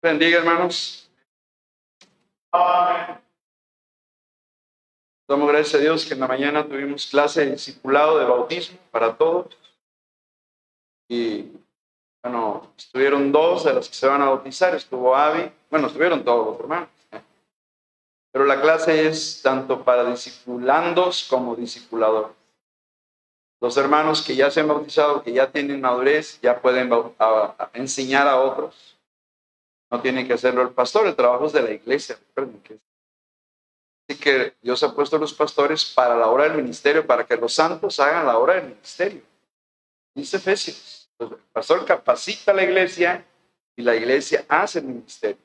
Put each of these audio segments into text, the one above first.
Bendiga, hermanos. Damos gracias a Dios que en la mañana tuvimos clase de discipulado de bautismo para todos. Y bueno, estuvieron dos de los que se van a bautizar. Estuvo Avi. Bueno, estuvieron todos los hermanos. Pero la clase es tanto para discipulandos como discipuladores. Los hermanos que ya se han bautizado, que ya tienen madurez, ya pueden enseñar a otros. No tiene que hacerlo el pastor, el trabajo es de la iglesia. Así que Dios ha puesto a los pastores para la obra del ministerio, para que los santos hagan la obra del ministerio. Dice Efesios. El pastor capacita a la iglesia y la iglesia hace el ministerio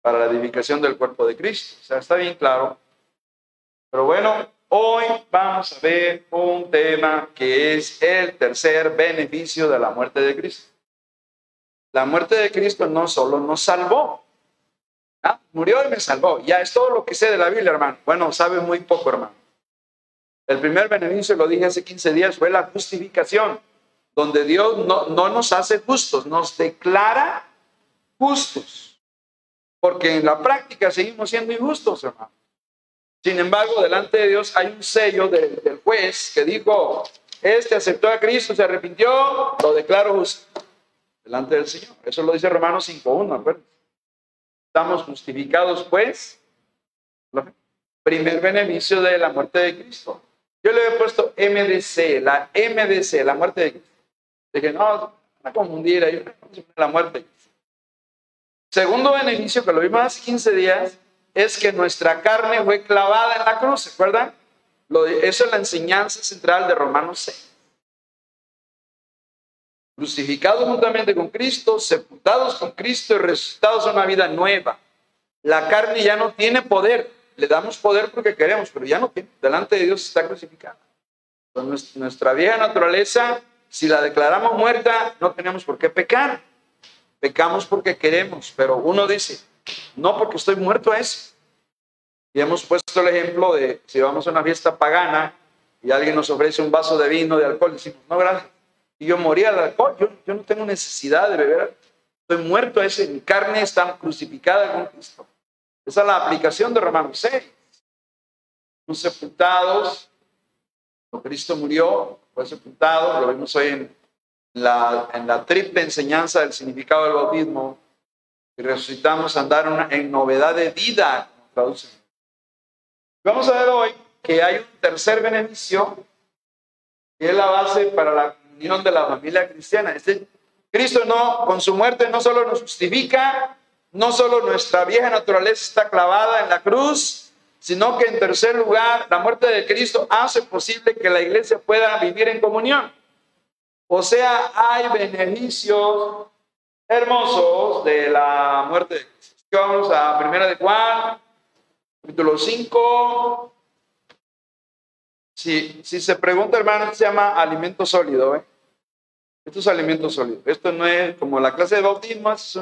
para la edificación del cuerpo de Cristo. O sea, está bien claro. Pero bueno, hoy vamos a ver un tema que es el tercer beneficio de la muerte de Cristo. La muerte de Cristo no solo nos salvó, ¿ah? murió y me salvó. Ya es todo lo que sé de la Biblia, hermano. Bueno, sabe muy poco, hermano. El primer beneficio, lo dije hace 15 días, fue la justificación, donde Dios no, no nos hace justos, nos declara justos. Porque en la práctica seguimos siendo injustos, hermano. Sin embargo, delante de Dios hay un sello del juez que dijo, este aceptó a Cristo, se arrepintió, lo declaro justo delante del Señor. Eso lo dice Romanos 5.1, Estamos justificados, pues, primer beneficio de la muerte de Cristo. Yo le he puesto MDC, la MDC, la muerte de Cristo. Dije, no a confundir ahí, la muerte. Segundo beneficio que lo vimos hace 15 días es que nuestra carne fue clavada en la cruz, ¿se acuerdan? eso es la enseñanza central de Romanos 6 crucificados juntamente con Cristo, sepultados con Cristo y resucitados a una vida nueva. La carne ya no tiene poder. Le damos poder porque queremos, pero ya no tiene. Delante de Dios está crucificada. nuestra vieja naturaleza, si la declaramos muerta, no tenemos por qué pecar. Pecamos porque queremos, pero uno dice, no porque estoy muerto a eso. Y hemos puesto el ejemplo de si vamos a una fiesta pagana y alguien nos ofrece un vaso de vino, de alcohol, decimos, no, gracias y yo moría de alcohol. Yo, no tengo necesidad de beber. Estoy muerto ese. Mi carne está crucificada con Cristo. Esa es la aplicación de Romanos 6. Son sepultados. Cristo murió, fue sepultado. Lo vimos hoy en la, en la triple enseñanza del significado del bautismo. Y resucitamos a andar en novedad de vida, Vamos a ver hoy que hay un tercer beneficio que es la base para la unión de la familia cristiana. Este, Cristo no, con su muerte no solo nos justifica, no solo nuestra vieja naturaleza está clavada en la cruz, sino que en tercer lugar, la muerte de Cristo hace posible que la iglesia pueda vivir en comunión. O sea, hay beneficios hermosos de la muerte de Cristo. Vamos a Primera de Juan, capítulo 5, si, si se pregunta, hermano, se llama alimento sólido. ¿eh? Esto es alimento sólido. Esto no es como la clase de bautismo, es,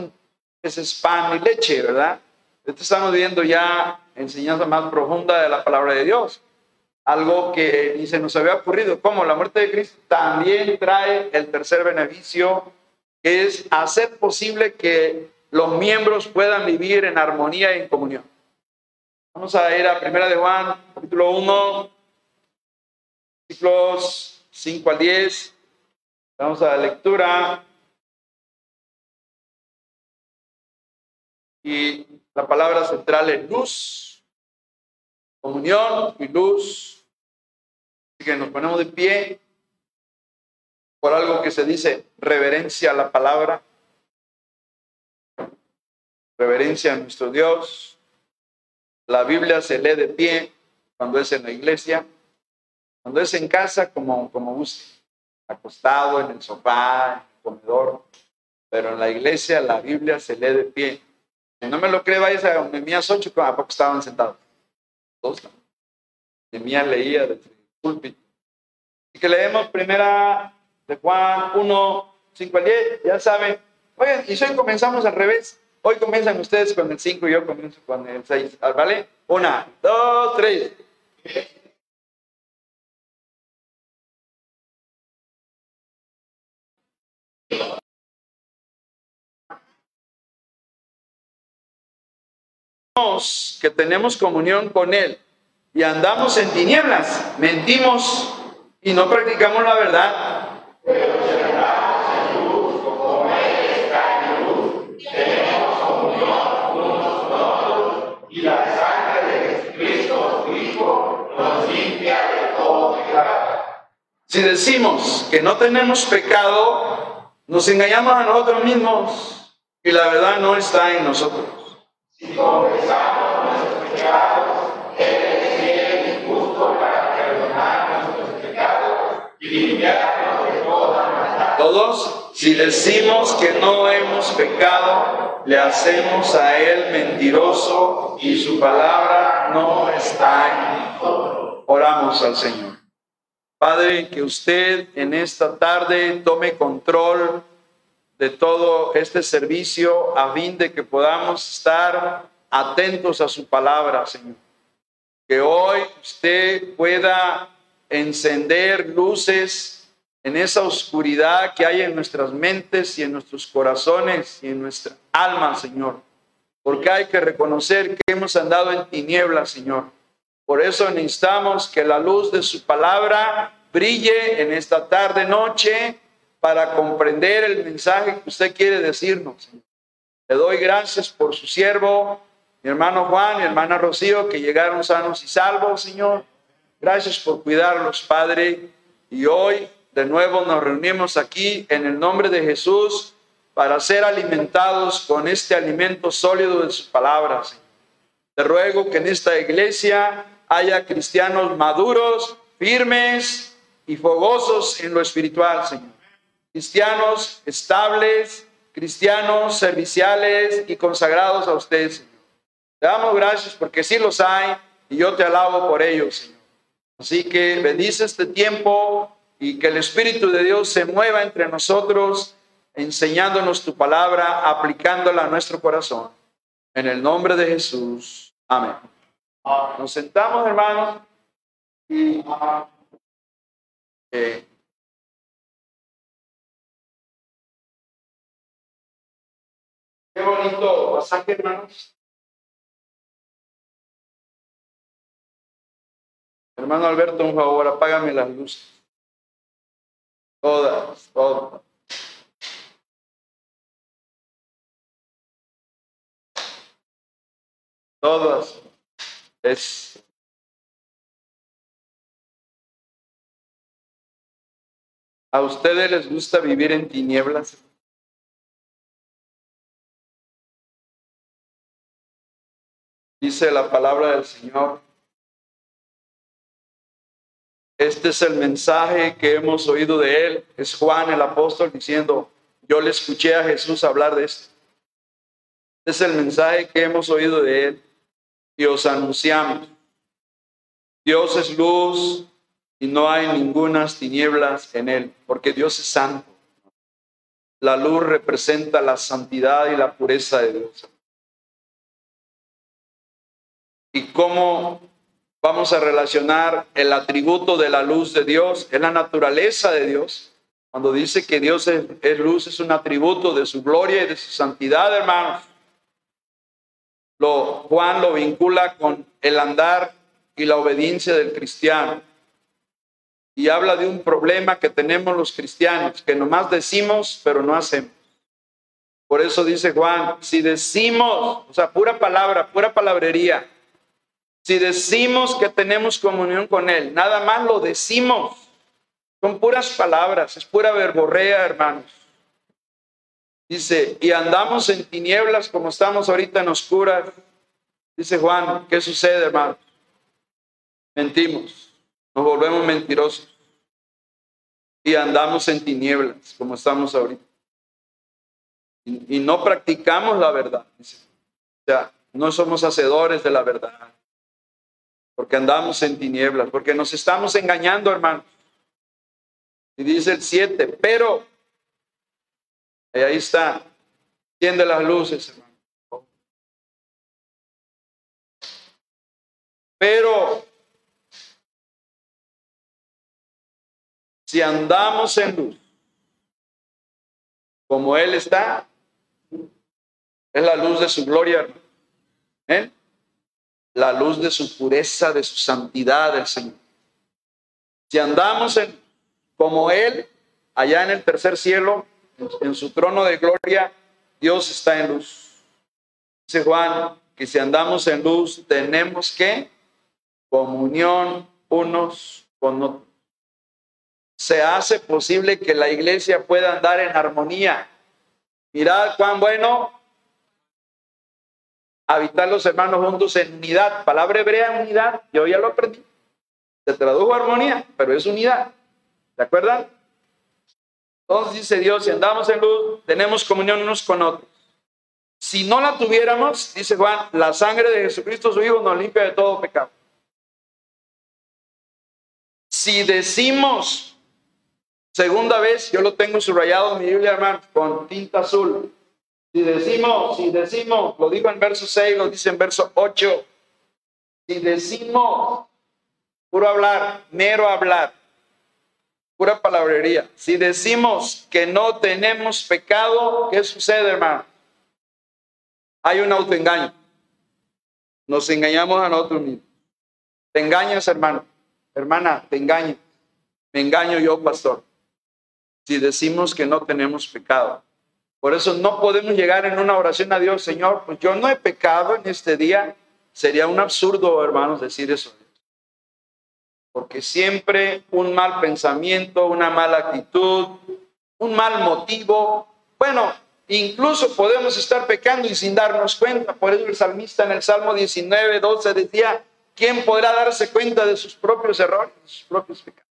es pan y leche, ¿verdad? Esto estamos viendo ya enseñanza más profunda de la palabra de Dios. Algo que ni se nos había ocurrido. Como la muerte de Cristo también trae el tercer beneficio, que es hacer posible que los miembros puedan vivir en armonía y en comunión. Vamos a ir a Primera de Juan, capítulo 1, versículos 5 al 10. Vamos a la lectura. Y la palabra central es luz, comunión y luz. Así que nos ponemos de pie por algo que se dice reverencia a la palabra, reverencia a nuestro Dios. La Biblia se lee de pie cuando es en la iglesia. Cuando es en casa, como, como acostado en el sofá, en el comedor, pero en la iglesia la Biblia se lee de pie. Si no me lo cree, vaya a Nehemías 8, ¿a poco estaban sentados? Todos. Nehemías leía de púlpito. Y que leemos primera de Juan 1, 5 al 10, ya saben. Oigan, y hoy comenzamos al revés. Hoy comienzan ustedes con el 5 y yo comienzo con el 6. ¿Vale? Una, dos, tres. Que tenemos comunión con Él y andamos en tinieblas, mentimos y no practicamos la verdad. Si decimos que no tenemos pecado, nos engañamos a nosotros mismos y la verdad no está en nosotros. Si confesamos nuestros pecados, Él es fiel y justo para perdonar nuestros pecados y limpiarnos de toda maldad. Todos, si decimos que no hemos pecado, le hacemos a Él mentiroso y su palabra no está en nosotros. Oramos al Señor. Padre, que usted en esta tarde tome control de todo este servicio a fin de que podamos estar atentos a su palabra, Señor. Que hoy usted pueda encender luces en esa oscuridad que hay en nuestras mentes y en nuestros corazones y en nuestra alma, Señor. Porque hay que reconocer que hemos andado en tinieblas, Señor. Por eso necesitamos que la luz de su palabra brille en esta tarde, noche, para comprender el mensaje que usted quiere decirnos. Le doy gracias por su siervo, mi hermano Juan, mi hermana Rocío, que llegaron sanos y salvos, Señor. Gracias por cuidarlos, Padre. Y hoy de nuevo nos reunimos aquí en el nombre de Jesús para ser alimentados con este alimento sólido de sus palabras. Te ruego que en esta iglesia haya cristianos maduros, firmes y fogosos en lo espiritual, Señor cristianos estables, cristianos serviciales y consagrados a usted, Señor. Te damos gracias porque sí los hay y yo te alabo por ellos, Señor. Así que bendice este tiempo y que el Espíritu de Dios se mueva entre nosotros, enseñándonos tu palabra, aplicándola a nuestro corazón. En el nombre de Jesús. Amén. Nos sentamos, hermanos. Y, eh, Qué bonito pasaje, hermanos. Hermano Alberto, un favor, apágame las luces. Todas, todas. Todas. Es. ¿A ustedes les gusta vivir en tinieblas? Dice la palabra del Señor. Este es el mensaje que hemos oído de él. Es Juan el apóstol diciendo, yo le escuché a Jesús hablar de esto. Este es el mensaje que hemos oído de él y os anunciamos. Dios es luz y no hay ninguna tinieblas en él, porque Dios es santo. La luz representa la santidad y la pureza de Dios y cómo vamos a relacionar el atributo de la luz de Dios, es la naturaleza de Dios. Cuando dice que Dios es, luz, es un atributo de su gloria y de su santidad, hermanos. Juan lo vincula con el andar y la obediencia del cristiano. Y habla de un problema que tenemos los cristianos, que nomás decimos, pero no hacemos. Por eso dice Juan, si decimos, o sea, pura palabra, pura palabrería, si decimos que tenemos comunión con Él, nada más lo decimos. Son puras palabras, es pura verborrea, hermanos. Dice, y andamos en tinieblas como estamos ahorita en oscuras. Dice Juan, ¿qué sucede, hermano? Mentimos, nos volvemos mentirosos. Y andamos en tinieblas como estamos ahorita. Y, no practicamos la verdad. Dice. O sea, no somos hacedores de la verdad porque andamos en tinieblas, porque nos estamos engañando, hermano. Y dice el 7, pero, y ahí está, tiende las luces. Pero, si andamos en luz, como Él está, es la luz de su gloria, hermano. La luz de su pureza, de su santidad del Señor. Si andamos en, como Él, allá en el tercer cielo, en su trono de gloria, Dios está en luz. Dice Juan que si andamos en luz, tenemos que comunión unos con otros. Se hace posible que la iglesia pueda andar en armonía. Mirad cuán bueno habitar los hermanos juntos en unidad. Palabra hebrea, unidad. Yo ya lo aprendí. Se tradujo armonía, pero es unidad. ¿De acuerdo? Entonces dice Dios, si andamos en luz, tenemos comunión unos con otros. Si no la tuviéramos, dice Juan, la sangre de Jesucristo su Hijo nos limpia de todo pecado. Si decimos, segunda vez, yo lo tengo subrayado en mi Biblia, hermano, con tinta azul. Si decimos, si decimos, lo digo en verso 6, lo dice en verso 8. Si decimos, puro hablar, mero hablar, palabrería. Si decimos que no tenemos pecado, ¿qué sucede, hermano? Hay un autoengaño. Nos engañamos a nosotros mismos. Te engañas, hermano. Hermana, te engaño. Me engaño yo, pastor. Si decimos que no tenemos pecado. Por eso no podemos llegar en una oración a Dios, Señor, pues yo no he pecado en este día. Sería un absurdo, hermanos, decir eso porque siempre un mal pensamiento, una mala actitud, un mal motivo, bueno, incluso podemos estar pecando y sin darnos cuenta. Por eso el salmista en el Salmo 19, 12 decía, ¿quién podrá darse cuenta de sus propios errores, de sus propios pecados?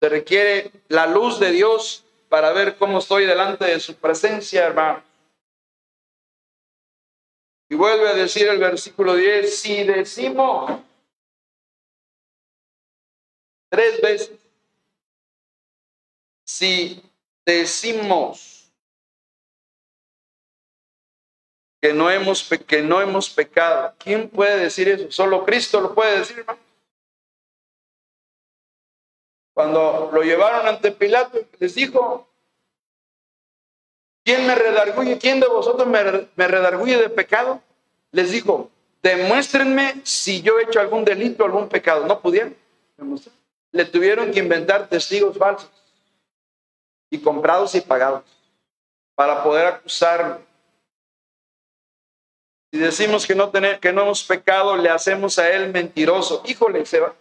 Se requiere la luz de Dios para ver cómo estoy delante de su presencia, hermano. Y vuelve a decir el versículo 10, si decimos tres veces. Si decimos que no hemos, que no hemos pecado, ¿quién puede decir eso? Solo Cristo lo puede decir. Cuando lo llevaron ante Pilato, les dijo, ¿quién me redarguye? ¿Quién de vosotros me, me redarguye de pecado? Les dijo, demuéstrenme si yo he hecho algún delito, algún pecado. No pudieron demostrar le tuvieron que inventar testigos falsos y comprados y pagados para poder acusarlo. Si decimos que no, tenemos, que no hemos pecado, le hacemos a él mentiroso. Híjole, se va.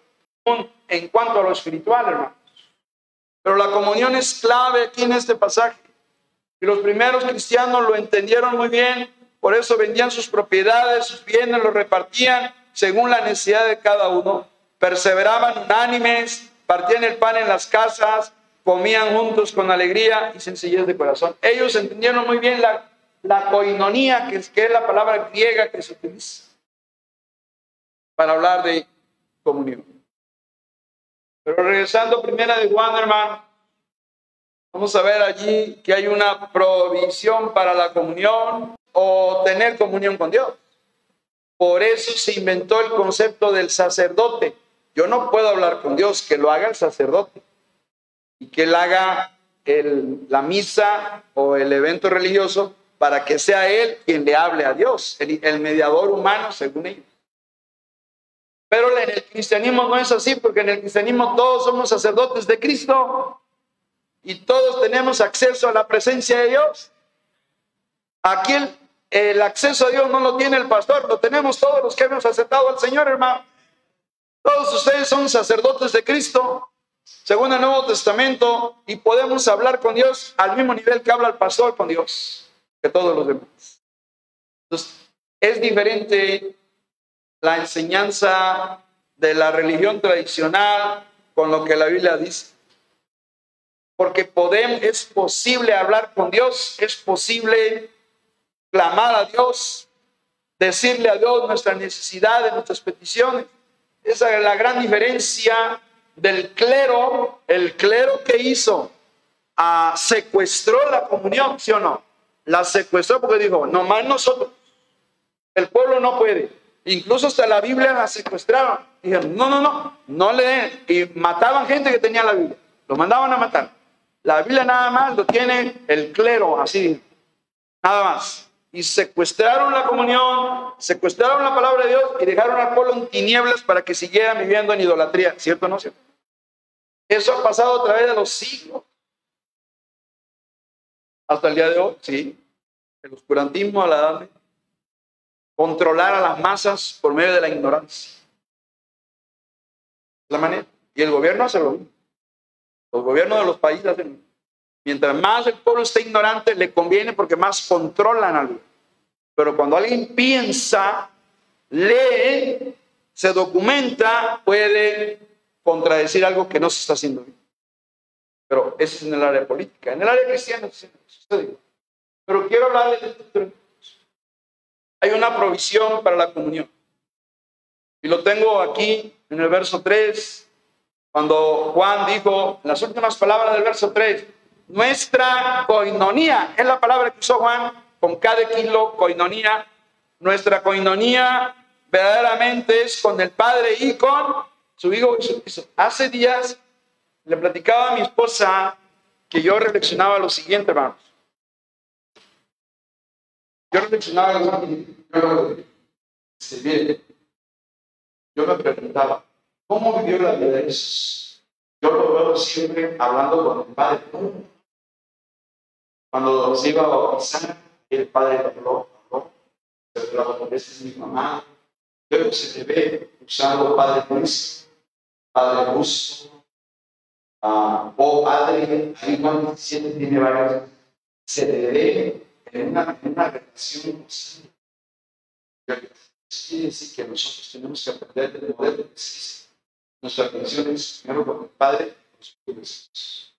En cuanto a lo espiritual, hermanos. Pero la comunión es clave aquí en este pasaje. Y los primeros cristianos lo entendieron muy bien. Por eso vendían sus propiedades, sus bienes, los repartían según la necesidad de cada uno perseveraban unánimes, partían el pan en las casas, comían juntos con alegría y sencillez de corazón. Ellos entendieron muy bien la, la coinonía, que es, que es la palabra griega que se utiliza para hablar de comunión. Pero regresando primera de Juan, vamos a ver allí que hay una provisión para la comunión o tener comunión con Dios. Por eso se inventó el concepto del sacerdote. Yo no puedo hablar con Dios, que lo haga el sacerdote y que él haga el, la misa o el evento religioso para que sea él quien le hable a Dios, el, mediador humano según ellos. Pero en el cristianismo no es así, porque en el cristianismo todos somos sacerdotes de Cristo y todos tenemos acceso a la presencia de Dios. Aquí el, el acceso a Dios no lo tiene el pastor, lo tenemos todos los que hemos aceptado al Señor, hermano. Todos ustedes son sacerdotes de Cristo, según el Nuevo Testamento, y podemos hablar con Dios al mismo nivel que habla el pastor con Dios, que todos los demás. Entonces, es diferente la enseñanza de la religión tradicional con lo que la Biblia dice. Porque podemos, es posible hablar con Dios, es posible clamar a Dios, decirle a Dios nuestras necesidades, nuestras peticiones. Esa es la gran diferencia del clero. El clero que hizo, ah, secuestró la comunión, ¿sí o no? La secuestró porque dijo, nomás nosotros, el pueblo no puede. Incluso hasta la Biblia la secuestraban. Dijeron, no, no, no, no le den. Y mataban gente que tenía la Biblia. Lo mandaban a matar. La Biblia nada más lo tiene el clero, así. Nada más. Y secuestraron la comunión, secuestraron la palabra de Dios y dejaron al pueblo en tinieblas para que siguieran viviendo en idolatría. ¿Cierto o no? ¿Cierto? Eso ha pasado a través de los siglos. Hasta el día de hoy, sí. El oscurantismo a la edad media. Controlar a las masas por medio de la ignorancia. La manera. Y el gobierno hace lo mismo. Los gobiernos de los países hacen. Mientras más el pueblo esté ignorante, le conviene porque más controlan algo. Pero cuando alguien piensa, lee, se documenta, puede contradecir algo que no se está haciendo bien. Pero eso es en el área política. En el área cristiana sucede. Pero quiero hablarles de esto. Hay una provisión para la comunión. Y lo tengo aquí en el verso 3, cuando Juan dijo, en las últimas palabras del verso 3, nuestra coinonía, es la palabra que usó Juan, con cada kilo coinonía. Nuestra coinonía verdaderamente es con el Padre y con su Hijo. Hace días le platicaba a mi esposa que yo reflexionaba lo siguiente, hermanos. Yo reflexionaba lo siguiente. Yo me preguntaba, ¿cómo vivió la vida de Jesús? Yo lo veo siempre hablando con el Padre. Cuando se iba a bautizar, el padre habló, habló, pero esa es mi mamá. Luego se le ve usando Padre Luis, Padre Luz, uh, o Padre, Juan 17 tiene varias, se le ve en una, relación Quiere decir que nosotros tenemos que aprender del modelo existe. Nuestra atención es primero con el Padre y los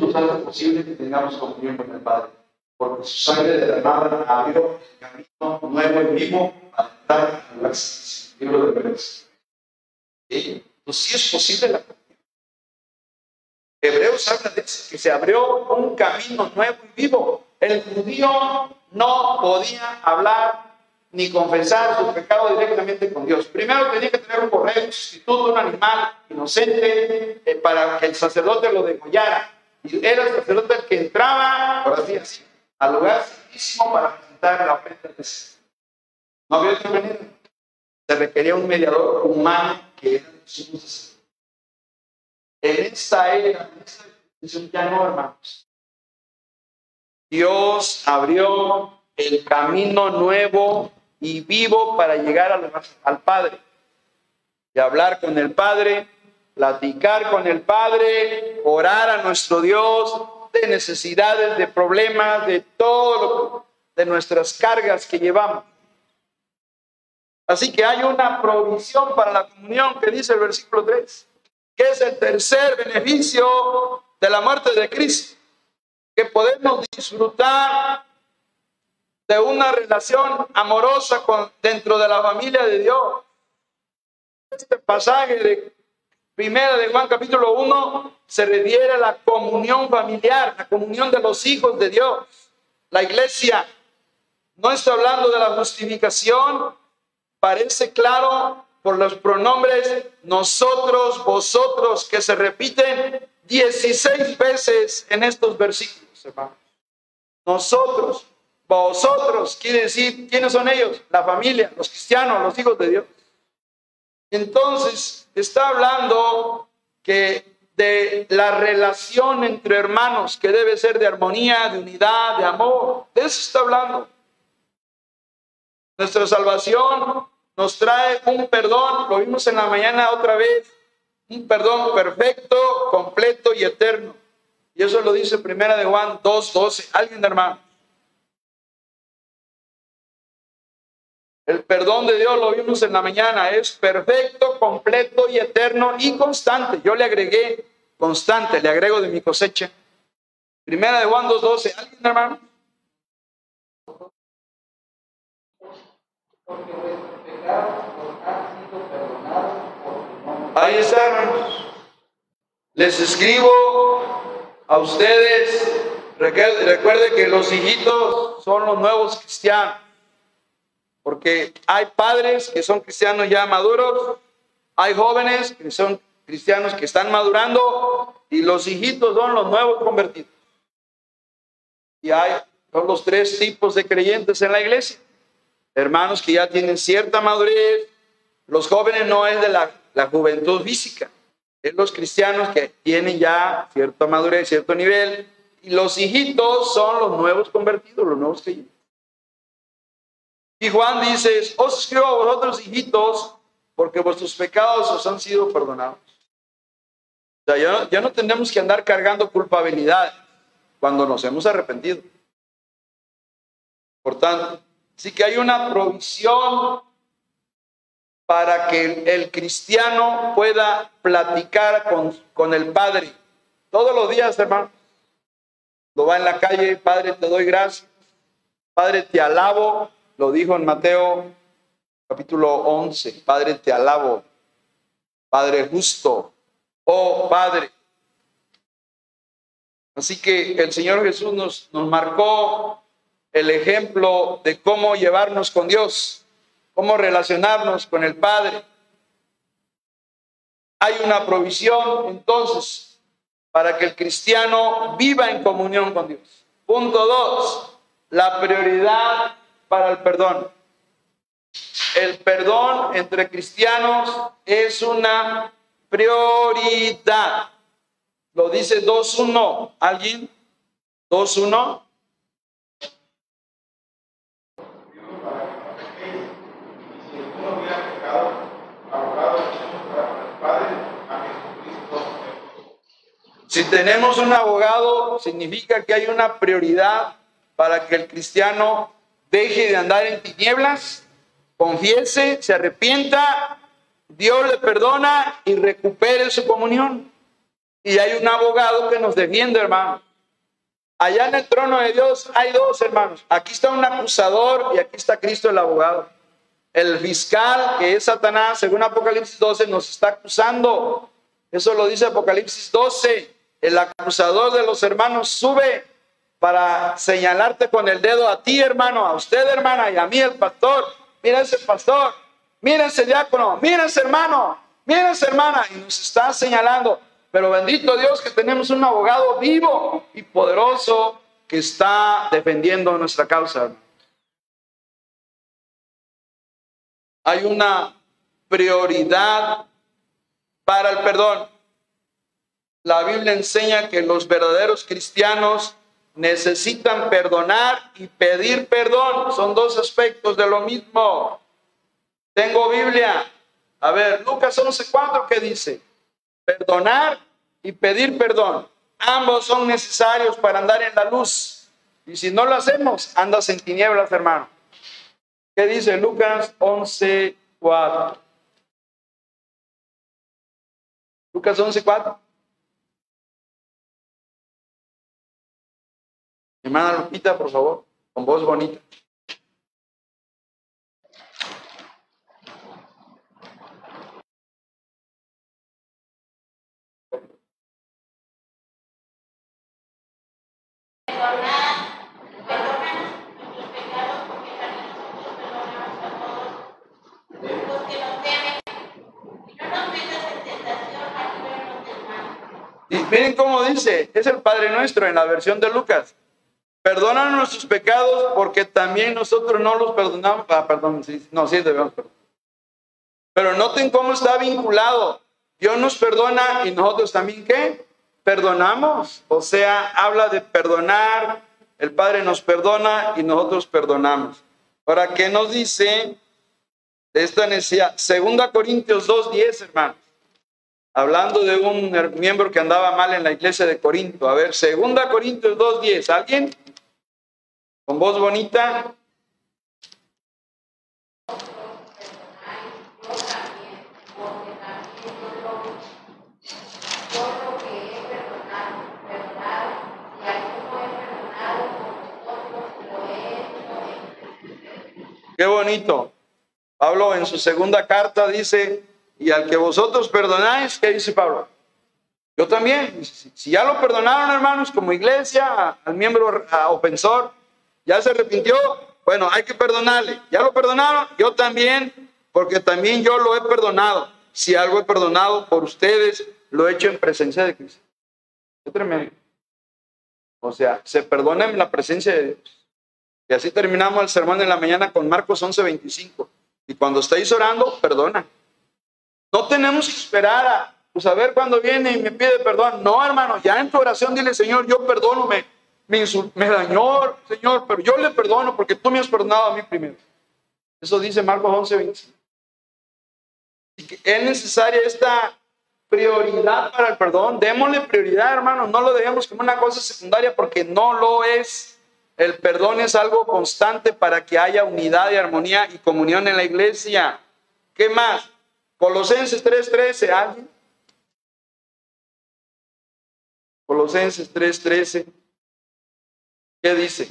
nos hace posible que tengamos comunión con el Padre, porque su sangre derramada abrió el camino nuevo y vivo para entrar en el libro de Hebreos. Entonces, sí es posible la comunión. Hebreos habla de que se abrió un camino nuevo y vivo. El judío no podía hablar ni confesar su pecado directamente con Dios. Primero tenía que tener un correo, un sustituto, un animal inocente eh, para que el sacerdote lo degollara. Y era el sacerdote el que entraba, por así al lugar para presentar la ofrenda de No había. Se requería un mediador humano que era Jesús. En esta era, en esta ya no, hermanos. Dios abrió el camino nuevo y vivo para llegar al, Padre y hablar con el Padre, platicar con el Padre, orar a nuestro Dios de necesidades, de problemas, de todo, de nuestras cargas que llevamos. Así que hay una provisión para la comunión que dice el versículo 3, que es el tercer beneficio de la muerte de Cristo, que podemos disfrutar de una relación amorosa con, dentro de la familia de Dios. Este pasaje de primera de Juan capítulo 1 se refiere a la comunión familiar, la comunión de los hijos de Dios. La iglesia no está hablando de la justificación, parece claro por los pronombres nosotros, vosotros, que se repiten 16 veces en estos versículos, hermanos. Nosotros, vosotros quiere decir, ¿quiénes son ellos? La familia, los cristianos, los hijos de Dios. Entonces, está hablando que de la relación entre hermanos, que debe ser de armonía, de unidad, de amor. De eso está hablando. Nuestra salvación nos trae un perdón, lo vimos en la mañana otra vez, un perdón perfecto, completo y eterno. Y eso lo dice Primera de Juan 2.12. ¿Alguien, hermano? El perdón de Dios, lo vimos en la mañana, es perfecto, completo y eterno y constante. Yo le agregué constante, le agrego de mi cosecha. Primera de Juan 2.12. ¿Alguien, hermano? Ahí está, hermanos. Les escribo a ustedes. Recuerde que los hijitos son los nuevos cristianos. Porque hay padres que son cristianos ya maduros, hay jóvenes que son cristianos que están madurando y los hijitos son los nuevos convertidos. Y hay Son los tres tipos de creyentes en la iglesia. Hermanos que ya tienen cierta madurez. Los jóvenes no es de la, la juventud física, es los cristianos que tienen ya cierta madurez, cierto nivel. Y los hijitos son los nuevos convertidos, los nuevos creyentes. Y Juan dice, os escribo a vosotros, hijitos, porque vuestros pecados os han sido perdonados. O sea, ya no, ya no tenemos que andar cargando culpabilidad cuando nos hemos arrepentido. Por tanto, sí que hay una provisión para que el cristiano pueda platicar con, con el Padre. Todos los días, hermano. Lo va en la calle, Padre, te doy gracias. Padre, te alabo. Lo dijo en Mateo capítulo 11. Padre, te alabo. Padre justo. Oh Padre. Así que el Señor Jesús nos, nos marcó el ejemplo de cómo llevarnos con Dios, cómo relacionarnos con el Padre. Hay una provisión entonces para que el cristiano viva en comunión con Dios. Punto dos, la prioridad para el perdón. El perdón entre cristianos es una prioridad. Lo dice 2.1. ¿Alguien? 2.1. Si tenemos un abogado, significa que hay una prioridad para que el cristiano deje de andar en tinieblas, confiese, se arrepienta, Dios le perdona y recupere su comunión. Y hay un abogado que nos defiende, hermano. Allá en el trono de Dios hay dos hermanos. Aquí está un acusador y aquí está Cristo el abogado. El fiscal, que es Satanás, según Apocalipsis 12, nos está acusando. Eso lo dice Apocalipsis 12 el acusador de los hermanos sube para señalarte con el dedo a ti, hermano, a usted, hermana, y a mí, el pastor. Mira ese pastor, mira ese diácono, mira ese hermano, mira esa hermana, y nos está señalando. Pero bendito Dios que tenemos un abogado vivo y poderoso que está defendiendo nuestra causa. Hay una prioridad para el perdón la Biblia enseña que los verdaderos cristianos necesitan perdonar y pedir perdón. Son dos aspectos de lo mismo. Tengo Biblia. A ver, Lucas 11:4, ¿qué dice? Perdonar y pedir perdón. Ambos son necesarios para andar en la luz. Y si no lo hacemos, andas en tinieblas, hermano. ¿Qué dice Lucas 11:4? Lucas 11:4. Hermana Lupita, por favor, con voz bonita. Y miren cómo dice, es el Padre Nuestro en la versión de Lucas. Perdona nuestros pecados porque también nosotros no los perdonamos. Ah, perdón, no, sí debemos perdonar. Pero noten cómo está vinculado. Dios nos perdona y nosotros también, ¿qué? Perdonamos. O sea, habla de perdonar. El Padre nos perdona y nosotros perdonamos. Ahora, ¿qué nos dice esta necesidad? Segunda Corintios 2.10, hermanos. Hablando de un miembro que andaba mal en la iglesia de Corinto. A ver, Segunda Corintios 2.10. ¿Alguien? Con voz bonita. Qué bonito. Pablo en su segunda carta dice, y al que vosotros perdonáis, ¿qué dice Pablo? Yo también. Si ya lo perdonaron, hermanos, como iglesia, al miembro ofensor, ya se arrepintió, bueno, hay que perdonarle. Ya lo perdonaron, yo también, porque también yo lo he perdonado. Si algo he perdonado por ustedes, lo he hecho en presencia de Cristo. Qué tremendo. O sea, se perdona en la presencia de Dios. Y así terminamos el sermón en la mañana con Marcos 11:25. Y cuando estáis orando, perdona. No tenemos que esperar a pues, cuándo viene y me pide perdón. No, hermano, ya en tu oración dile, Señor, yo perdono, me, dañó, Señor, pero yo le perdono porque tú me has perdonado a mí primero. Eso dice Marcos 11:25. Es necesaria esta prioridad para el perdón. Démosle prioridad, hermano. No lo dejemos como una cosa secundaria porque no lo es. El perdón es algo constante para que haya unidad y armonía y comunión en la iglesia. ¿Qué más? Colosenses 3:13, ¿alguien? Colosenses 3:13. ¿Qué dice?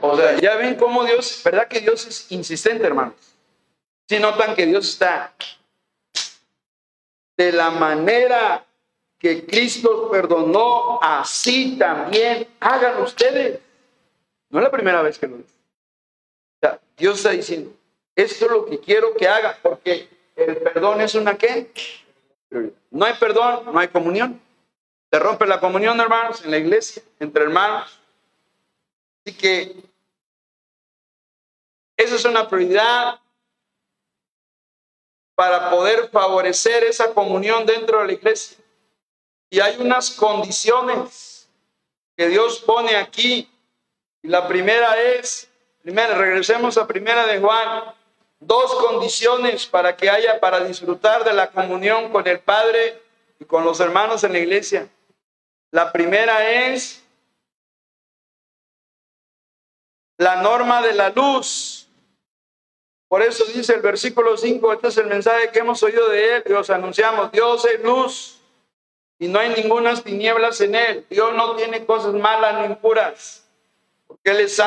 O sea, ya ven cómo Dios, ¿verdad que Dios es insistente, hermanos? Si notan que Dios está de la manera que Cristo perdonó, así también hagan ustedes. No es la primera vez que lo dice. O sea, Dios está diciendo, esto es lo que quiero que haga, porque el perdón es una qué? No hay perdón, no hay comunión. Se rompe la comunión, hermanos, en la iglesia, entre hermanos. Así que esa es una prioridad para poder favorecer esa comunión dentro de la iglesia. Y hay unas condiciones que Dios pone aquí. Y la primera es, primero, regresemos a primera de Juan, dos condiciones para que haya, para disfrutar de la comunión con el Padre y con los hermanos en la iglesia. La primera es la norma de la luz. Por eso dice el versículo 5, este es el mensaje que hemos oído de él y os anunciamos, Dios es luz y no hay ninguna tinieblas en él. Dios no tiene cosas malas ni impuras, porque él es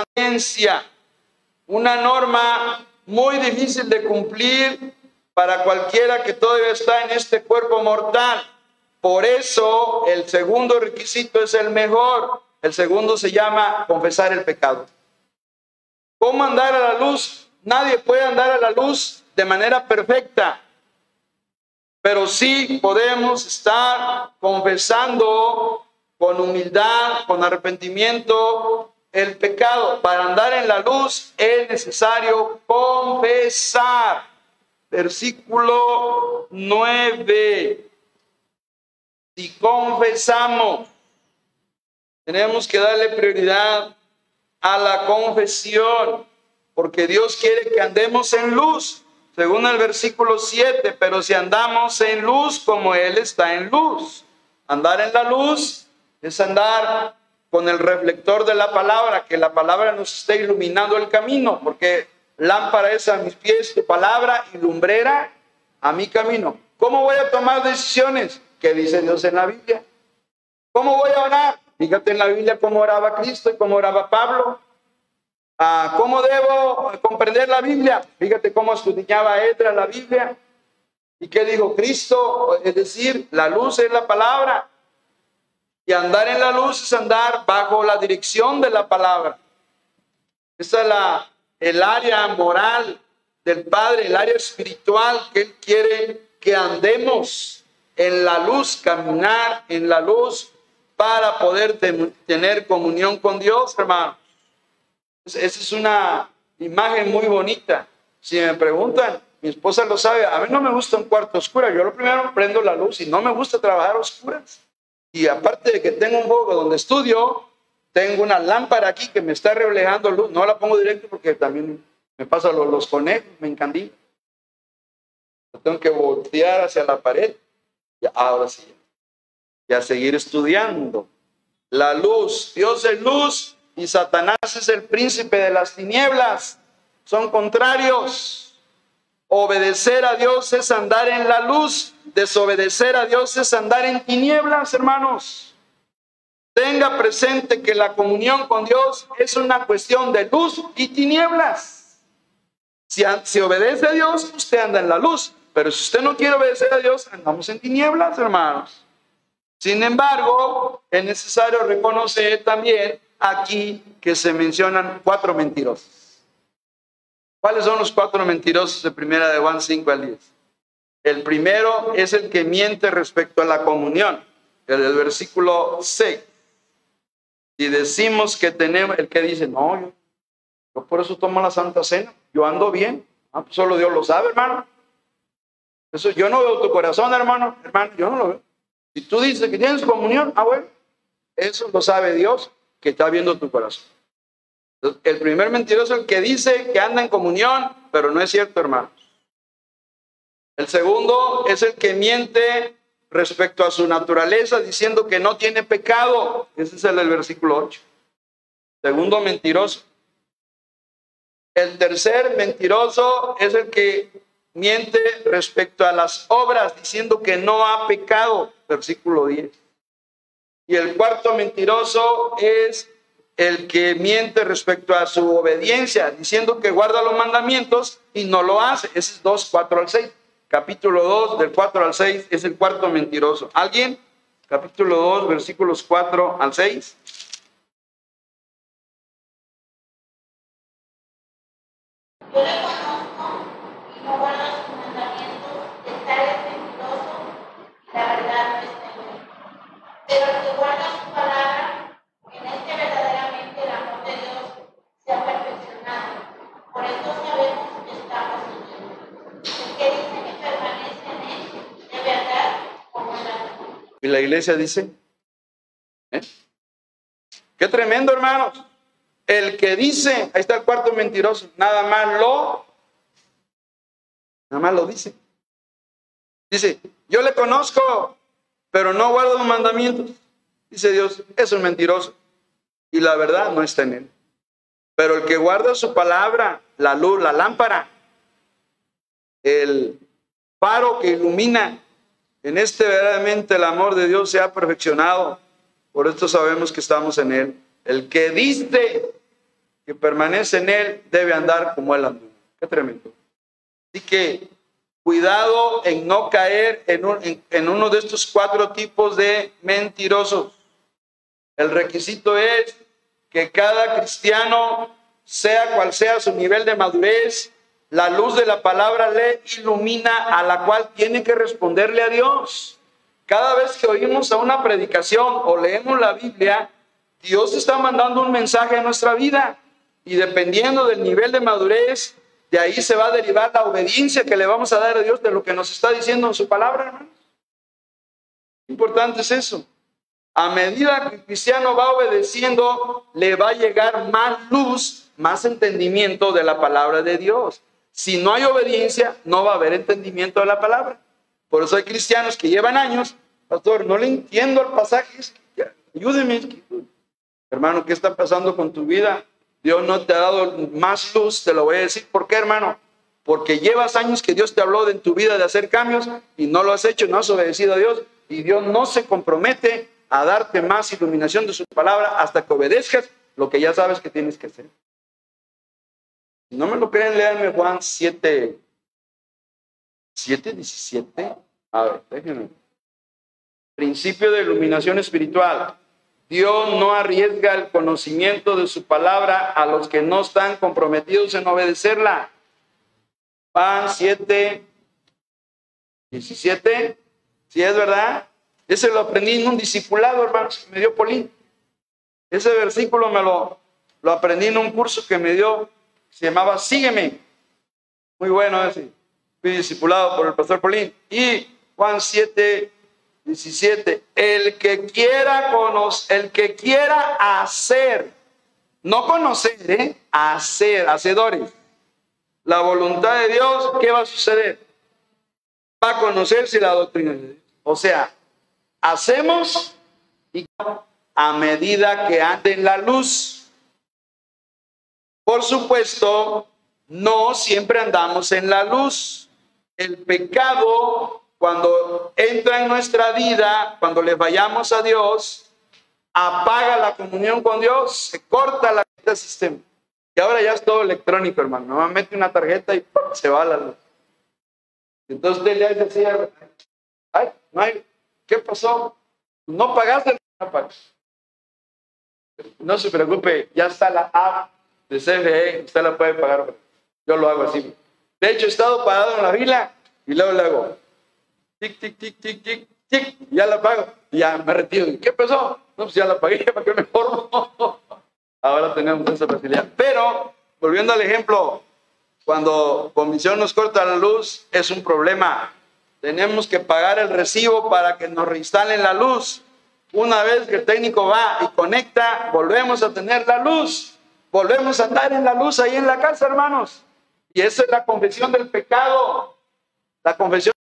una norma muy difícil de cumplir para cualquiera que todavía está en este cuerpo mortal. Por eso el segundo requisito es el mejor. El segundo se llama confesar el pecado. ¿Cómo andar a la luz? Nadie puede andar a la luz de manera perfecta, pero sí podemos estar confesando con humildad, con arrepentimiento el pecado. Para andar en la luz es necesario confesar. Versículo 9. Si confesamos, tenemos que darle prioridad a la confesión porque Dios quiere que andemos en luz, según el versículo 7, pero si andamos en luz como Él está en luz. Andar en la luz es andar con el reflector de la palabra, que la palabra nos esté iluminando el camino, porque lámpara es a mis pies tu palabra y lumbrera a mi camino. ¿Cómo voy a tomar decisiones? ¿Qué dice Dios en la Biblia? ¿Cómo voy a orar? Fíjate en la Biblia cómo oraba Cristo y cómo oraba Pablo. Ah, ¿Cómo debo comprender la Biblia? Fíjate cómo estudiaba Edra la Biblia. ¿Y qué dijo Cristo? Es decir, la luz es la palabra. Y andar en la luz es andar bajo la dirección de la palabra. Esa es la, el área moral del Padre, el área espiritual que Él quiere que andemos en la luz, caminar en la luz para poder tener comunión con Dios, hermano. Esa es una imagen muy bonita. Si me preguntan, mi esposa lo sabe, a mí no me gusta un cuarto oscuro. Yo lo primero prendo la luz y no me gusta trabajar a oscuras. Y aparte de que tengo un foco donde estudio, tengo una lámpara aquí que me está reflejando luz. No la pongo directo porque también me pasa los, los conejos, me encandí. Tengo que voltear hacia la pared. Y ahora sí. Y a seguir estudiando. La luz, Dios es luz y Satanás es el príncipe de las tinieblas. Son contrarios. Obedecer a Dios es andar en la luz. Desobedecer a Dios es andar en tinieblas, hermanos. Tenga presente que la comunión con Dios es una cuestión de luz y tinieblas. Si, obedece a Dios, usted anda en la luz. Pero si usted no quiere obedecer a Dios, andamos en tinieblas, hermanos. Sin embargo, es necesario reconocer también aquí que se mencionan cuatro mentirosos. ¿Cuáles son los cuatro mentirosos de primera de Juan 5 al 10? El primero es el que miente respecto a la comunión, el del versículo 6. Y decimos que tenemos, el que dice, no, yo, yo por eso tomo la Santa Cena, yo ando bien. Ah, pues solo Dios lo sabe, hermano. Eso yo no veo tu corazón, hermano, hermano, yo no lo veo. Si tú dices que tienes comunión, ah, bueno, eso lo sabe Dios que está viendo tu corazón. el primer mentiroso es el que dice que anda en comunión, pero no es cierto, hermanos. El segundo es el que miente respecto a su naturaleza, diciendo que no tiene pecado. Ese es el del versículo 8. Segundo mentiroso. El tercer mentiroso es el que miente respecto a las obras, diciendo que no ha pecado. Versículo 10. Y el cuarto mentiroso es el que miente respecto a su obediencia, diciendo que guarda los mandamientos y no lo hace. Ese es 2, 4 al 6. Capítulo 2, del 4 al 6, es el cuarto mentiroso. ¿Alguien? Capítulo 2, versículos 4 al 6. Iglesia dice, ¿eh? qué tremendo hermanos. El que dice, ahí está el cuarto mentiroso, nada más lo, nada más lo dice. Dice, yo le conozco, pero no guardo los mandamientos. Dice Dios, es un mentiroso. Y la verdad no está en él. Pero el que guarda su palabra, la luz, la lámpara, el faro que ilumina en este verdaderamente el amor de Dios se ha perfeccionado. Por esto sabemos que estamos en Él. El que dice que permanece en Él debe andar como Él andó. Qué tremendo. Así que cuidado en no caer en uno de estos cuatro tipos de mentirosos. El requisito es que cada cristiano, sea cual sea su nivel de madurez, la luz de la palabra le ilumina a la cual tiene que responderle a Dios. Cada vez que oímos a una predicación o leemos la Biblia, Dios está mandando un mensaje a nuestra vida. Y dependiendo del nivel de madurez, de ahí se va a derivar la obediencia que le vamos a dar a Dios de lo que nos está diciendo en su palabra. Importante es eso. A medida que el cristiano va obedeciendo, le va a llegar más luz, más entendimiento de la palabra de Dios. Si no hay obediencia, no va a haber entendimiento de la palabra. Por eso hay cristianos que llevan años, pastor, no le entiendo el pasaje, ayúdeme. Hermano, ¿qué está pasando con tu vida? Dios no te ha dado más luz, te lo voy a decir. ¿Por qué, hermano? Porque llevas años que Dios te habló de en tu vida de hacer cambios y no lo has hecho, no has obedecido a Dios y Dios no se compromete a darte más iluminación de su palabra hasta que obedezcas lo que ya sabes que tienes que hacer no me lo creen, léanme Juan 7, 7, 17. A ver, déjenme. Principio de iluminación espiritual. Dios no arriesga el conocimiento de su palabra a los que no están comprometidos en obedecerla. Juan 7, 17. Si es verdad. Ese lo aprendí en un discipulado, hermanos, que me dio Polín. Ese versículo me lo, lo aprendí en un curso que me dio se llamaba Sígueme. Muy bueno ese. Fui discipulado por el pastor Polín. Y Juan 7, 17. El que quiera conocer, el que quiera hacer, no conocer, ¿eh? hacer, hacedores. La voluntad de Dios, ¿qué va a suceder? Va a conocerse la doctrina de Dios. O sea, hacemos y a medida que ande en la luz. Por supuesto, no siempre andamos en la luz. El pecado, cuando entra en nuestra vida, cuando le vayamos a Dios, apaga la comunión con Dios, se corta la del sistema. Y ahora ya es todo electrónico, hermano. Nomás mete una tarjeta y se va la luz. Entonces usted le ay, no hay, ¿qué pasó? No pagaste, no pagas. No se preocupe, ya está la app de CFE, usted la puede pagar. Yo lo hago así. De hecho, he estado parado en la fila y luego le hago tic, tic, tic, tic, tic, tic, ya la pago. Y ya me retiro. ¿Qué pasó? No, pues ya la pagué, ¿para qué me formo? Ahora tenemos esa facilidad. Pero, volviendo al ejemplo, cuando comisión nos corta la luz, es un problema. Tenemos que pagar el recibo para que nos reinstalen la luz. Una vez que el técnico va y conecta, volvemos a tener la luz. Volvemos a andar en la luz ahí en la casa, hermanos. Y esa es la confesión del pecado. La confesión.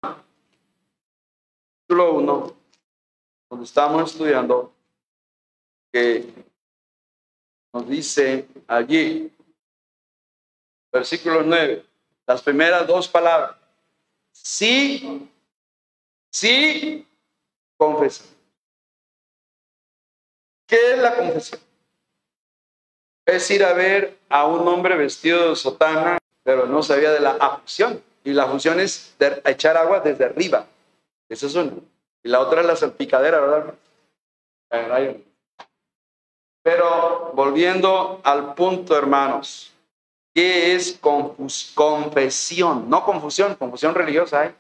Título 1, donde estamos estudiando, que nos dice allí, versículo 9, las primeras dos palabras. Sí, sí, confesión. ¿Qué es la confesión? Es ir a ver a un hombre vestido de sotana, pero no sabía de la función. Y la función es echar agua desde arriba. Esa es una. Y la otra es la salpicadera, ¿verdad? Pero volviendo al punto, hermanos, ¿qué es confesión? No confusión, confusión religiosa. ¿eh?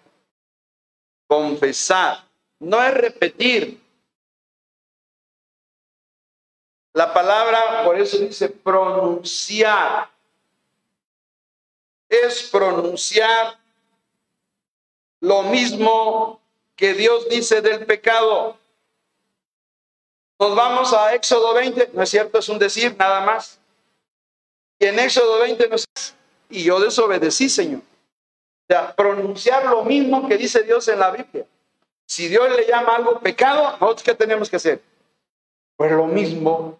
Confesar. No es repetir, La palabra, por eso dice pronunciar. Es pronunciar lo mismo que Dios dice del pecado. Nos vamos a Éxodo 20, no es cierto, es un decir nada más. Y en Éxodo 20 nos y yo desobedecí, Señor. O sea, pronunciar lo mismo que dice Dios en la Biblia. Si Dios le llama algo pecado, nosotros qué tenemos que hacer? Pues lo mismo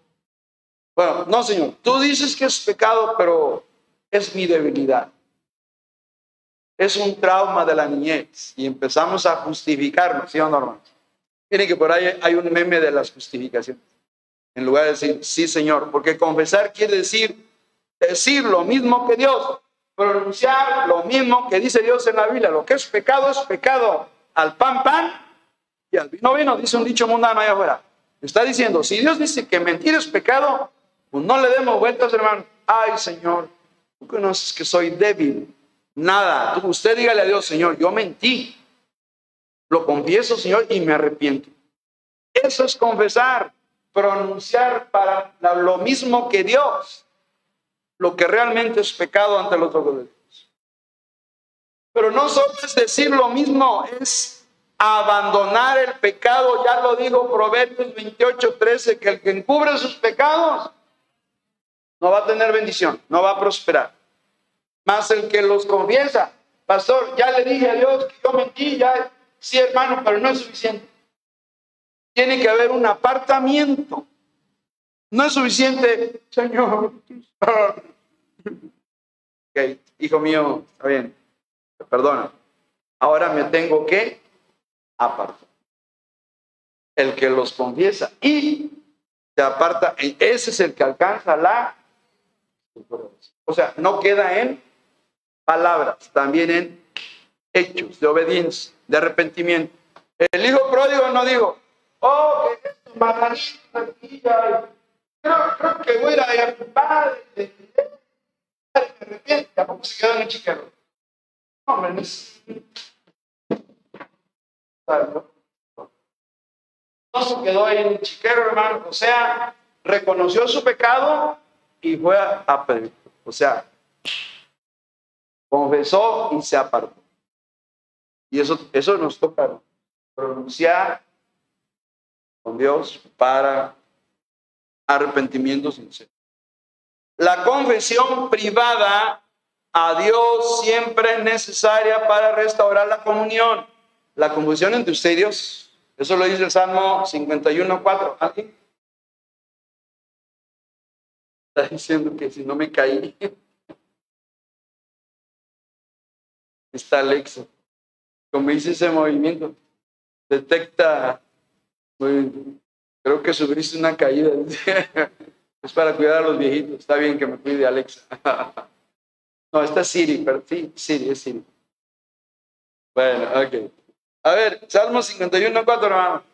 bueno, no, Señor, tú dices que es pecado, pero es mi debilidad. Es un trauma de la niñez y empezamos a justificarlo, ¿sí o no? Miren que por ahí hay un meme de las justificaciones. En lugar de decir, sí, Señor, porque confesar quiere decir decir lo mismo que Dios, pronunciar lo mismo que dice Dios en la Biblia. Lo que es pecado es pecado. Al pan, pan y al vino, vino, dice un dicho mundano allá afuera. Está diciendo, si Dios dice que mentir es pecado, pues no le demos vueltas, hermano. Ay, Señor, tú conoces que soy débil. Nada. usted dígale a Dios, Señor, yo mentí. Lo confieso, Señor, y me arrepiento. Eso es confesar, pronunciar para lo mismo que Dios, lo que realmente es pecado ante los ojos de Dios. Pero no solo es decir lo mismo, es abandonar el pecado. Ya lo digo Proverbios 28, 13, que el que encubre sus pecados no va a tener bendición, no va a prosperar. Más el que los confiesa, pastor, ya le dije a Dios que yo mentí, ya, sí hermano, pero no es suficiente. Tiene que haber un apartamiento. No es suficiente, Señor. ok, hijo mío, está bien, perdona. Ahora me tengo que apartar. El que los confiesa y se aparta, ese es el que alcanza la o sea, no queda en palabras, también en hechos de obediencia, de arrepentimiento. El hijo pródigo no dijo, oh, que esto matanita, creo, creo que voy a ir a mi padre, me arrepiente, tampoco se quedó en el chiquero. No, hombre, no. No se quedó en el chiquero, hermano. O sea, reconoció su pecado y fue a. O sea, confesó y se apartó. Y eso, eso nos toca pronunciar con Dios para arrepentimiento sincero. La confesión privada a Dios siempre es necesaria para restaurar la comunión. La confesión entre usted y Dios. Eso lo dice el Salmo 51.4. ¿Aquí? Está diciendo que si no me caí. Está Alexa. Como dice ese movimiento, detecta. creo que sufriste una caída. es para cuidar a los viejitos. Está bien que me cuide Alexa. no, está Siri, pero sí, Siri, es Siri. Bueno, ok. A ver, Salmo 51, 4, hermano.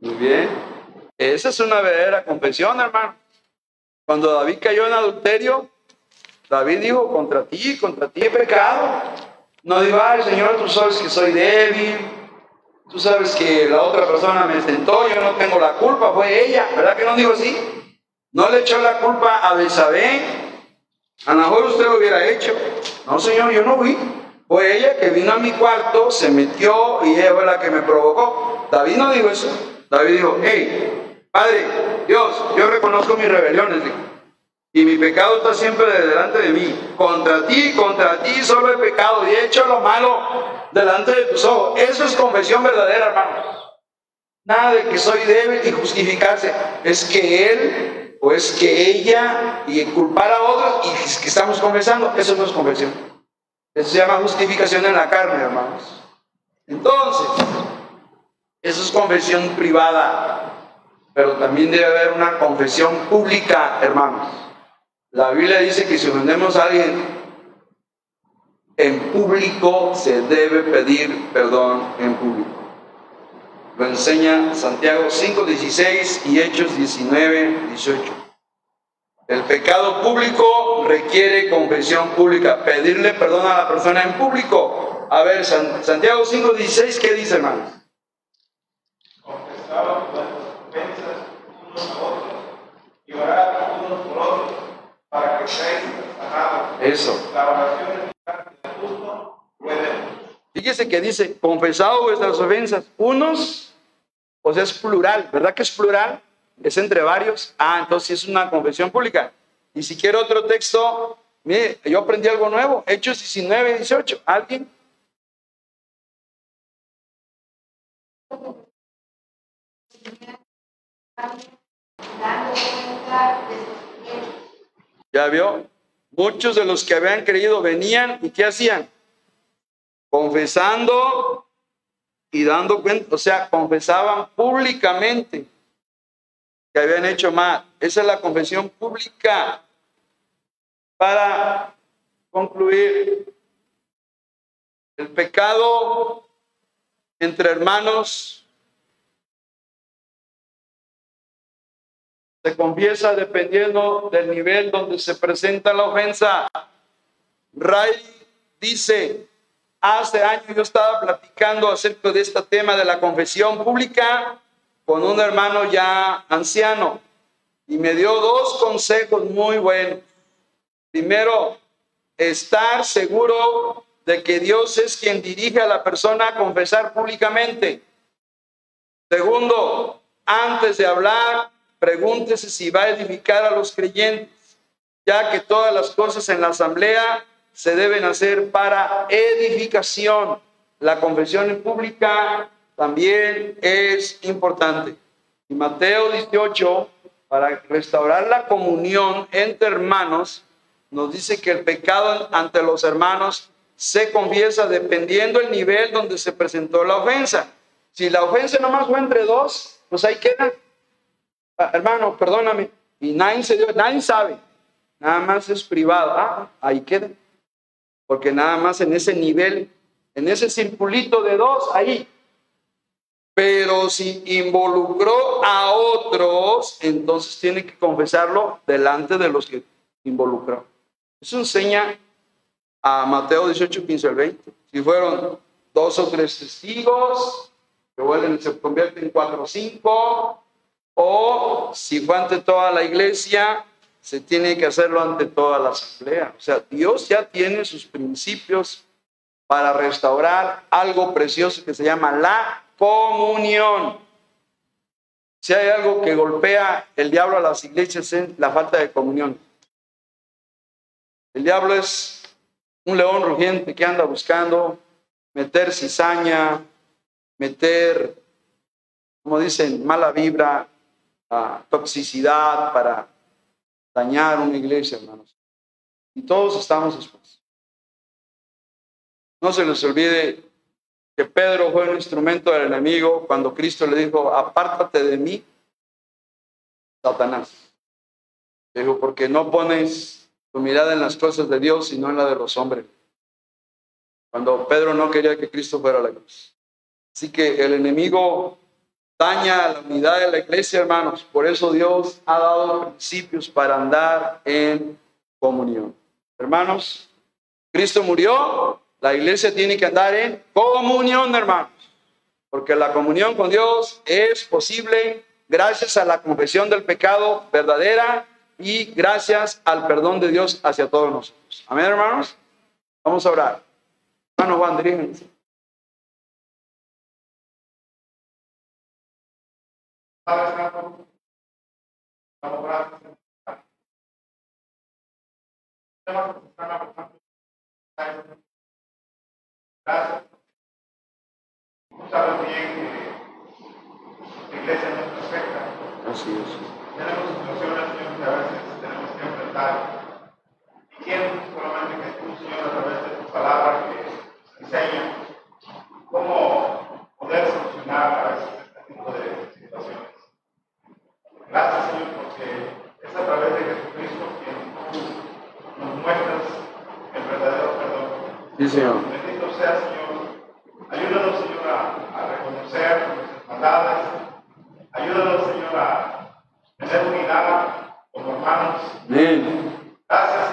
Muy bien. Esa es una verdadera confesión, hermano. Cuando David cayó en adulterio, David dijo, contra ti, contra ti he pecado. No digo, ay Señor, tú sabes que soy débil, tú sabes que la otra persona me tentó, yo no tengo la culpa, fue ella, ¿verdad que no digo así? No le echó la culpa a Belsabé, a lo mejor usted lo hubiera hecho. No, Señor, yo no fui. Fue ella que vino a mi cuarto, se metió y ella fue la que me provocó. David no dijo eso. David dijo, hey, Padre, Dios, yo reconozco mis rebeliones, y mi pecado está siempre delante de mí. Contra ti, contra ti solo he pecado y he hecho lo malo delante de tus ojos. Eso es confesión verdadera, hermanos. Nada de que soy débil y justificarse. Es que él o es que ella y culpar a otros y que estamos confesando. Eso no es confesión. Eso se llama justificación en la carne, hermanos. Entonces, eso es confesión privada, pero también debe haber una confesión pública, hermanos. La Biblia dice que si ofendemos a alguien en público, se debe pedir perdón en público. Lo enseña Santiago 5.16 y Hechos 19.18. El pecado público requiere confesión pública, pedirle perdón a la persona en público. A ver, Santiago 5.16, ¿qué dice, hermanos? Eso. Fíjese que dice, confesado vuestras ofensas, unos, o sea, es plural, ¿verdad que es plural? Es entre varios. Ah, entonces es una confesión pública. Y si quiere otro texto, mire, yo aprendí algo nuevo, Hechos 19, 18. ¿Alguien? ¿Ya vio? Muchos de los que habían creído venían y ¿qué hacían? Confesando y dando cuenta, o sea, confesaban públicamente que habían hecho mal. Esa es la confesión pública. Para concluir, el pecado entre hermanos se confiesa dependiendo del nivel donde se presenta la ofensa. Ray dice, hace años yo estaba platicando acerca de este tema de la confesión pública con un hermano ya anciano y me dio dos consejos muy buenos. Primero, estar seguro de que Dios es quien dirige a la persona a confesar públicamente. Segundo, antes de hablar, pregúntese si va a edificar a los creyentes, ya que todas las cosas en la asamblea se deben hacer para edificación. La confesión en pública también es importante. Y Mateo 18, para restaurar la comunión entre hermanos, nos dice que el pecado ante los hermanos se confiesa dependiendo el nivel donde se presentó la ofensa. Si la ofensa nomás fue entre dos, pues ahí queda. Ah, hermano, perdóname, y nadie se dio, nadie sabe, nada más es privado, ah, ahí queda, porque nada más en ese nivel, en ese circulito de dos, ahí. Pero si involucró a otros, entonces tiene que confesarlo delante de los que involucró. Eso enseña a Mateo 18, 15 al 20. Si fueron dos o tres testigos, que se convierten en cuatro o cinco, o si fue ante toda la iglesia, se tiene que hacerlo ante toda la asamblea. O sea, Dios ya tiene sus principios para restaurar algo precioso que se llama la comunión. Si hay algo que golpea el diablo a las iglesias es la falta de comunión. El diablo es un león rugiente que anda buscando meter cizaña, meter, como dicen, mala vibra, toxicidad para dañar una iglesia, hermanos. Y todos estamos expuestos. No se les olvide que Pedro fue un instrumento del enemigo cuando Cristo le dijo, apártate de mí, Satanás. dijo, porque no pones tu mirada en las cosas de Dios, sino en la de los hombres. cuando Pedro no quería que Cristo fuera la cruz. Así que el enemigo daña la unidad de la iglesia, hermanos. Por eso Dios ha dado principios para andar en comunión. Hermanos, Cristo murió, la iglesia tiene que andar en comunión, hermanos. Porque la comunión con Dios es posible gracias a la confesión del pecado verdadera y gracias al perdón de Dios hacia todos nosotros. Amén, hermanos. Vamos a orar. Hermano Juan, diríjense. Gracias. Sabes bien que la iglesia. Tenemos situaciones que a veces tenemos que enfrentar. Y quiero solamente que tú, a través de tu palabra que poder solucionar a veces este tipo de situaciones. Gracias, Señor, porque es a través de Jesucristo quien tú nos muestras el verdadero perdón. Sí, Señor. Bendito sea, Señor. Ayúdanos, Señor, a, a reconocer nuestras maldades. Ayúdanos, Señor, a tener unidad como hermanos. Amén. Gracias,